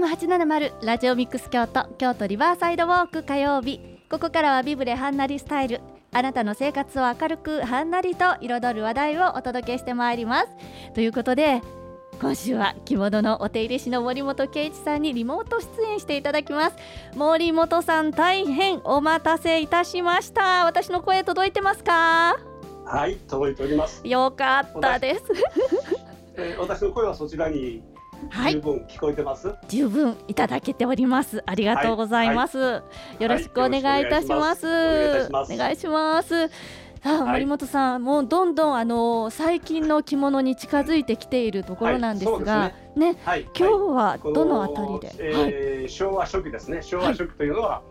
FM870 ラジオミックス京都京都リバーサイドウォーク火曜日。ここからはビブレハンナリスタイル。あなたの生活を明るくはんなりと彩る話題をお届けしてまいります。ということで今週は着物のお手入れ師の森本圭一さんにリモート出演していただきます。森本さん大変お待たせいたしました。私の声届いてますか？はい届いております。よかったです。えー、私の声はそちらに十分聞こえてます、はい、十分いただけております。ありがとうございます、はい。はい、よろしくお願いいたします。お願いします。さあ、森本さん、もうどんどんあの最近の着物に近づいてきているところなんですが、ね、ね、今日はどのあたりで、えー、昭和初期ですね。昭和初期というのは、はい、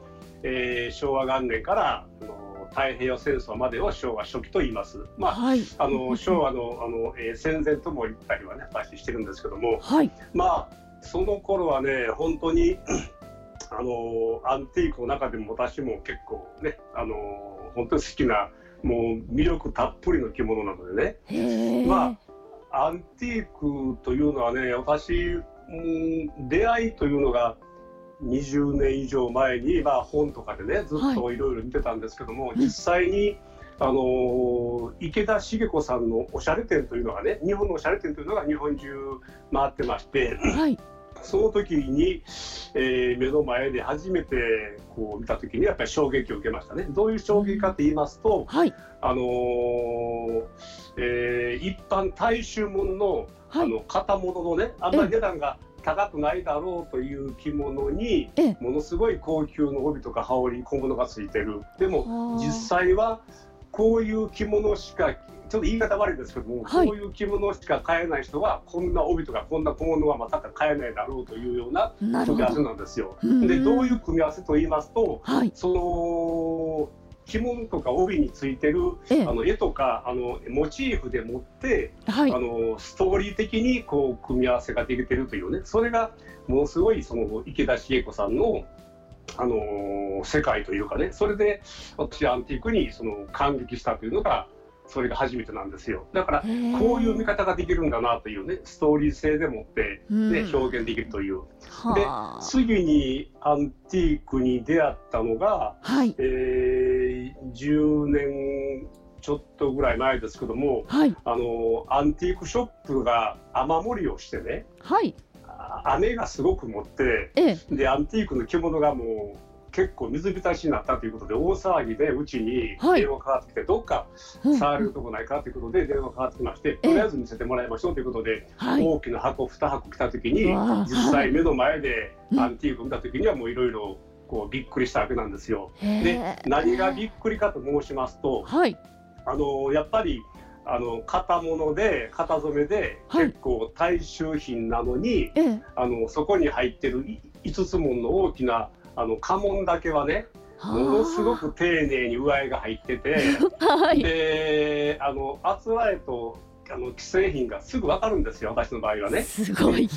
えー、昭和元年からあの太平洋戦争までを昭和初期と言います。まあ、はい、あの昭和のあの、えー、戦前とも言ったりはね、話してるんですけども、はい、まあその頃はね、本当に あのアンティークの中でも私も結構ね、あの本当に好きなもう魅力たっぷりの着物なのでね。まあアンティークというのはね、私、うん、出会いというのが20年以上前に、まあ、本とかでねずっといろいろ見てたんですけども、はい、実際に、あの池田茂子さんのおしゃれ店というのがね日本のおしゃれ店というのが日本中回ってまして、はい、その時に、えー、目の前で初めてこう見た時にやっぱり衝撃を受けましたね。どういう衝撃かと言いますと、はい、あのー、えー、一般大衆物の,、あの型物のねあんまり値段が、高くないだろうという着物にものすごい高級の帯とか羽織小物がついてる。でも実際はこういう着物しかちょっと言い方悪いですけども、はい、こういう着物しか買えない人はこんな帯とかこんな小物はまさか買えないだろうというような組み合わせなんですよ。でどういう組み合わせと言いますと、はい、その着物とか帯についてる、ええ、あの絵とかあのモチーフでもって、はい、あのストーリー的にこう組み合わせができてるというね。それがものすごいその池田茂子さんのあの世界というかね。それで私アンティークにその感激したというのがそれが初めてなんですよ。だからこういう見方ができるんだなというね。ストーリー性でもってね、ね表現できるという。で次にアンティークに出会ったのが、はい、えー、10年ちょっとぐらい前ですけども、はい、あのアンティークショップが雨漏りをしてね、はい、雨がすごく持って、ええ、でアンティークの着物がもう結構水浸しになったということで大騒ぎでうちに電話かかってきて、はい、どっか触れるとこないかということで電話かかってきまして、とりあえず見せてもらいましょうということで、大きな箱2箱来た時に実際目の前でアンティーク見た時にはもういろいろこうびっくりしたわけなんですよ。で何がびっくりかと申しますと、はい、あのやっぱりあの型物で型染めで結構大衆品なのに、はい、あのそこに入ってる5つもの大きなあの家紋だけはねものすごく丁寧に上絵が入ってて、はい、であのあつらえとあの既製品がすぐ分かるんですよ私の場合はね。すごい。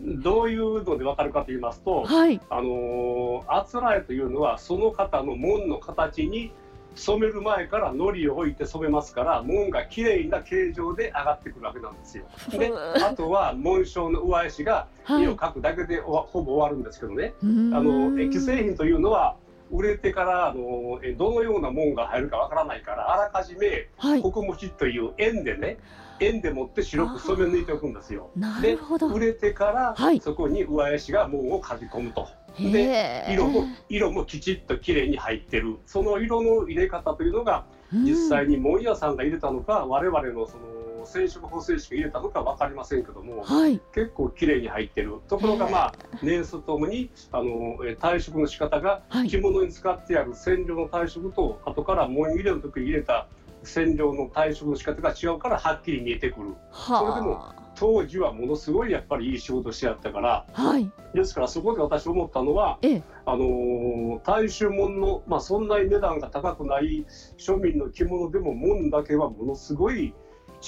どういうので分かるかと言いますと、はい、あのあつらえというのはその方の門の形に染める前から糊を置いて染めますから門がきれいな形状で上がってくるわけなんですよ。であとは紋章の上絵師が絵を描くだけで、はい、ほぼ終わるんですけどね。あの既製品というのは売れてからあのどのような門が入るかわからないからあらかじめ、はい、ここもちという円でね円でもって白く染め抜いておくんですよ。で売れてから、はい、そこに上絵師が門を書き込むと。で色も色もきちっときれいに入ってる。その色の入れ方というのが実際に門屋さんが入れたのか、我々のその染色補正師が入れたのか分かりませんけども、はい、結構きれいに入ってる。ところがまあ年数ともにあの退色の仕方が着物に使ってある染料の退色と後から門入れの時に入れた染料の退色の仕方が違うからはっきり見えてくる。それでも当時はものすごいやっぱりいい仕事してやったから、はい、ですからそこで私思ったのは、ええ、あの大衆門の、まあ、そんなに値段が高くない庶民の着物でも門だけはものすごい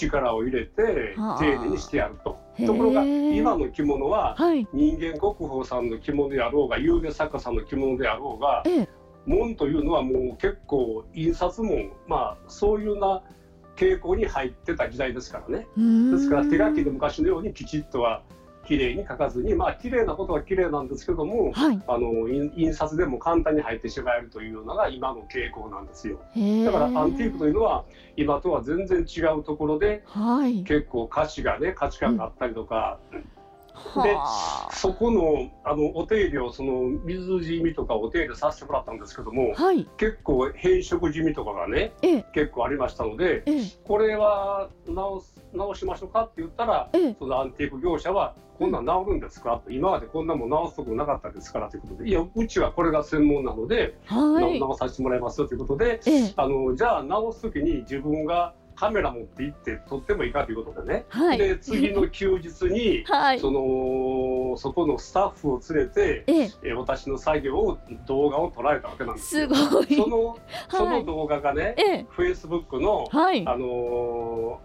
力を入れて丁寧にしてやると。ところが今の着物は、人間国宝さんの着物であろうが有名作家さんの着物であろうが、ええ、門というのはもう結構印刷門まあそういうな傾向に入ってた時代ですからね。ですから手書きで昔のようにきちっとは綺麗に書かずにまあ綺麗なことは綺麗なんですけども、はい、あの印刷でも簡単に入ってしまえるというのが今の傾向なんですよ。だからアンティークというのは今とは全然違うところで、はい、結構価値がね価値観があったりとか、うんでそこのあのお手入れをその水地味とかお手入れさせてもらったんですけども、はい、結構変色地味とかがね、結構ありましたので、これは直す直しましょうかって言ったら、そのアンティーク業者はこんなん治るんですか？と今までこんなもん直すとこなかったですからということでいやうちはこれが専門なので、はい、直させてもらいますよということで、あのじゃあ直す時に自分がカメラ持って行って撮ってもいいかということでね、はい、で次の休日に、はい、そのそこのスタッフを連れて、ええ。私の作業を動画を捉えたわけなんですすごい。そのその動画がね、フェイスブックの、はい、あの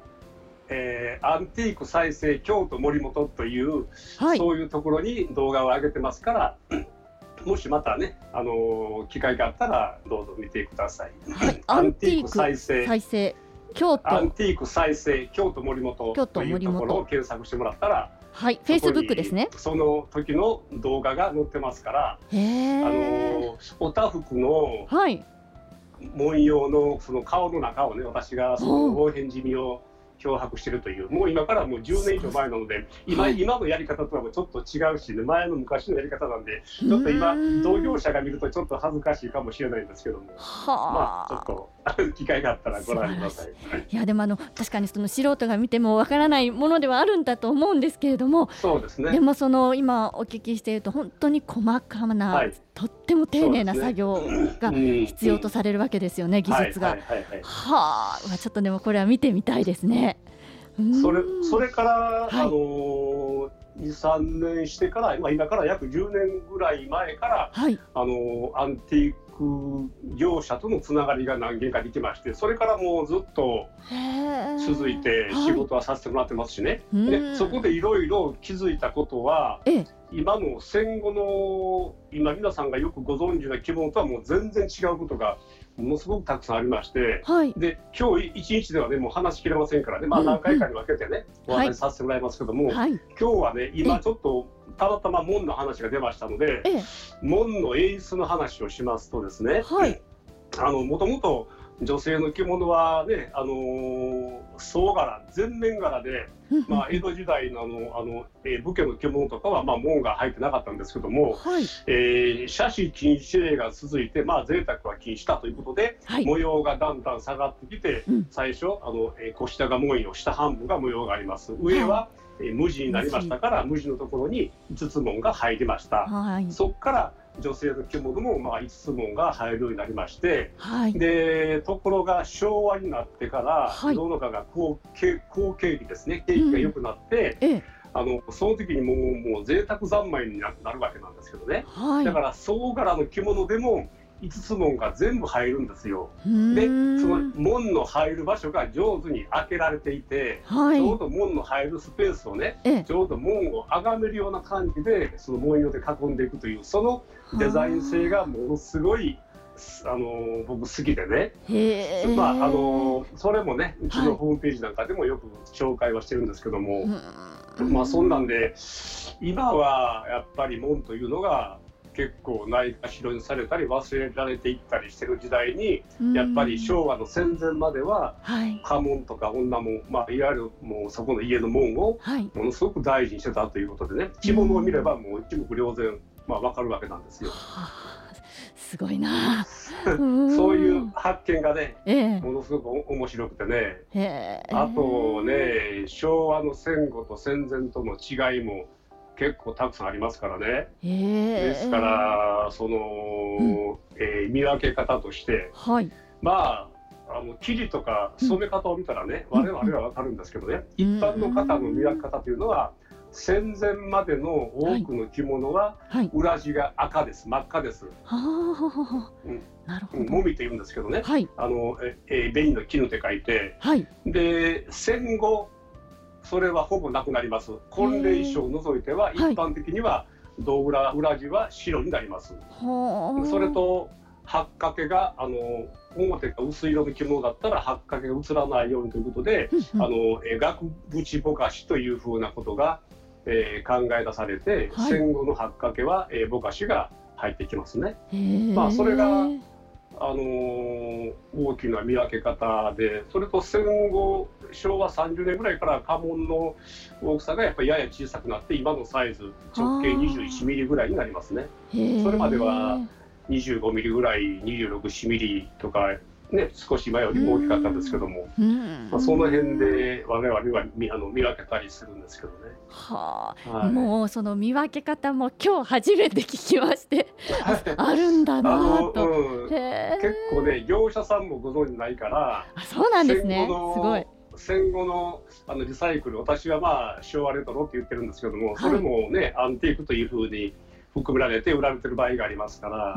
えー、アンティーク再生京都森本という、はい、そういうところに動画を上げてますから もしまたね、あのー、機会があったらどうぞ見てください。はい、アンティーク再生。再生京都。アンティーク再生京都森本というところを検索してもらったらはいフェイスブックですね。その時の動画が載ってますからあのおたふくの文様のその顔の中をね私がその応変地味を脅迫してるというもう今からもう10年以上前なので今,、今のやり方とはもちょっと違うし、ね、前の昔のやり方なんでちょっと今同業者が見るとちょっと恥ずかしいかもしれないんですけども。まあちょっと機会があったらご覧ください。い。やでもあの確かにその素人が見てもわからないものではあるんだと思うんですけれどもそうですね。でもその今お聞きしていると本当に細かな、はい、とっても丁寧な作業が必要とされるわけですよね、技術が。はあちょっとでもこれは見てみたいですね。それそれから、はい、あのー23年してから、まあ、今から約10年ぐらい前から、はい、あのアンティーク業者とのつながりが何件かできましてそれからもうずっと続いて仕事はさせてもらってますしね、はい、でそこでいろいろ気づいたことは今の戦後の今皆さんがよくご存知な着物とはもう全然違うことがものすごくたくさんありまして、はい、で今日一日ではねもう話しきれませんからね、まあ、何回かに分けてね、うんうん、お話しさせてもらいますけども、はい、今日はね今ちょっとたまたま門の話が出ましたので、門の演出の話をしますとですね、はい、あのもともと女性の着物はね、あのー、総柄全面柄で、まあ、江戸時代のあのあの、えー、武家の着物とかは、まあ、門が入ってなかったんですけども、はい、えー、写真禁止令が続いて、まあ贅沢は禁止だということで、はい、模様がだんだん下がってきて、うん、最初あの、えー、腰高文様下半分が模様があります。上は、はい。えー、無地になりましたから無地のところに五つ門が入りました、はい、そこから女性の着物もまあ5つ門が入るようになりまして、はい、でところが昭和になってから、はい、世の中が好景好景気ですね。景気が良くなって、うん、あのその時にもうもう贅沢三昧になるわけなんですけどね、はい、だから総柄の着物でも5つ門が全部入るんですよ。でその門の入る場所が上手に開けられていて、はい、ちょうど門の入るスペースをねちょうど門を崇めるような感じでその文様で囲んでいくというそのデザイン性がものすごいあの僕好きでね、まああのそれもねうちのホームページなんかでもよく紹介はしてるんですけども、はい、まあそんなんで今はやっぱり門というのが結構ないがしろにされたり忘れられていったりしてる時代に、やっぱり昭和の戦前までは、家紋とか女紋、まあ、いわゆるもうそこの家の門をものすごく大事にしてたということでね着物を見ればもう一目瞭然、まあ、分かるわけなんですよ。すごいな。そういう発見がね、ええ、ものすごく面白くてね、え。あとね昭和の戦後と戦前との違いも結構たくさんありますからね。ですからその、うん、えー、見分け方として、はい、まああの生地とか染め方を見たらね、うん、我々は分かるんですけどね、うん、一般の方の見分け方というのは、戦前までの多くの着物は裏地が赤です、真っ赤です。はうん、なるほど。もみと言うんですけどね。はい、あのええ紅の絹って書いて、はい、で戦後それはほぼなくなります。婚礼衣装を除いては一般的には胴裏裏地は白になります。それと八掛があの表が薄い色の着物だったら八掛が映らないようにということで、あの額縁ぼかしというふうなことがえー、考え出されて、はい、戦後の八掛は、えー、ぼかしが入ってきますね。まあ、それが、あのー、大きな見分け方でそれと戦後昭和30年ぐらいから家紋の大きさがやっぱりやや小さくなって今のサイズ直径21ミリぐらいになりますね。それまでは25ミリぐらい26ミリとかね、少し前よりも大きかったんですけども、まあ、その辺で我々は見あの見分けたりするんですけどね。はあ、はい、もうその見分け方も今日初めて聞きましてあるんだなと、うん、結構ね業者さんもご存じないからあそうなんですね。すごい。戦後のあのリサイクル私はまあ昭和レトロって言ってるんですけども、それもねアンティークというふうに含められて売られてる場合がありますから、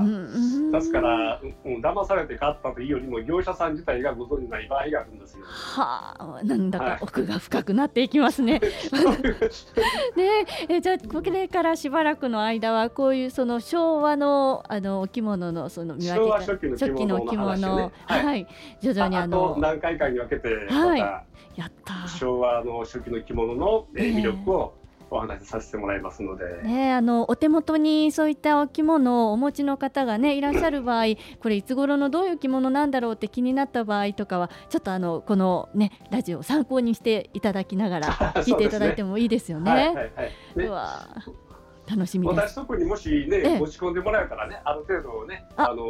ですから、うん、騙されて買ったというよりも業者さん自体がご存じない場合があるんですよ。はあ、なんだか奥が深くなっていきますね。ねえじゃあこれからしばらくの間はこういうその昭和のあのお着物のその見分け初期の着物の、ね、はい、はい、徐々にあの何回かに分けてまた、やった昭和の初期の着物の、えー、魅力を、お話しさせてもらいますので、ね、あのお手元にそういったお着物をお持ちの方が、ね、いらっしゃる場合 これいつ頃のどういう着物なんだろうって気になった場合とかはちょっとあのこの、ね、ラジオを参考にしていただきながら 聞いていただいてもいいですよね。うわ楽しみ私特にもしね持ち込んでもらえたらねある程度ねあ。の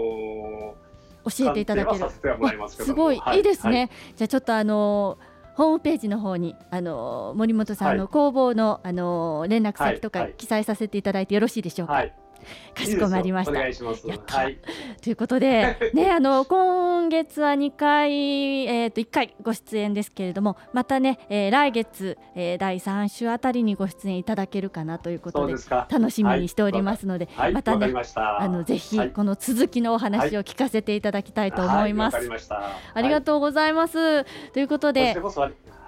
ー、教えていただける。すごい、はい、いいですね、はい、じゃあちょっとあのーホームページの方にあの森本さんの工房の、はい、あの連絡先とか記載させていただいてよろしいでしょうか？はい かしこまりました。いいはい、ということで、ね、あの今月は2回、えっ、ー、と1回ご出演ですけれども、またね、えー、来月、えー、第3週あたりにご出演いただけるかなということで、楽しみにしておりますので、はい、またね、あのぜひこの続きのお話を聞かせていただきたいと思います。ありがとうございます。ということで。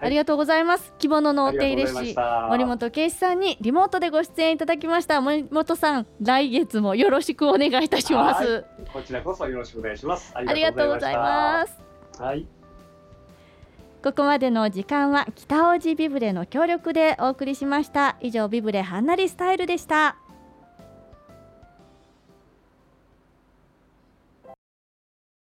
ありがとうございます。着物のお手入れ師森本圭司さんにリモートでご出演いただきました。森本さん来月もよろしくお願いいたします。こちらこそよろしくお願いします。ありがとうございます。はい。ここまでの時間は北大路ビブレの協力でお送りしました。以上ビブレハンナリスタイルでした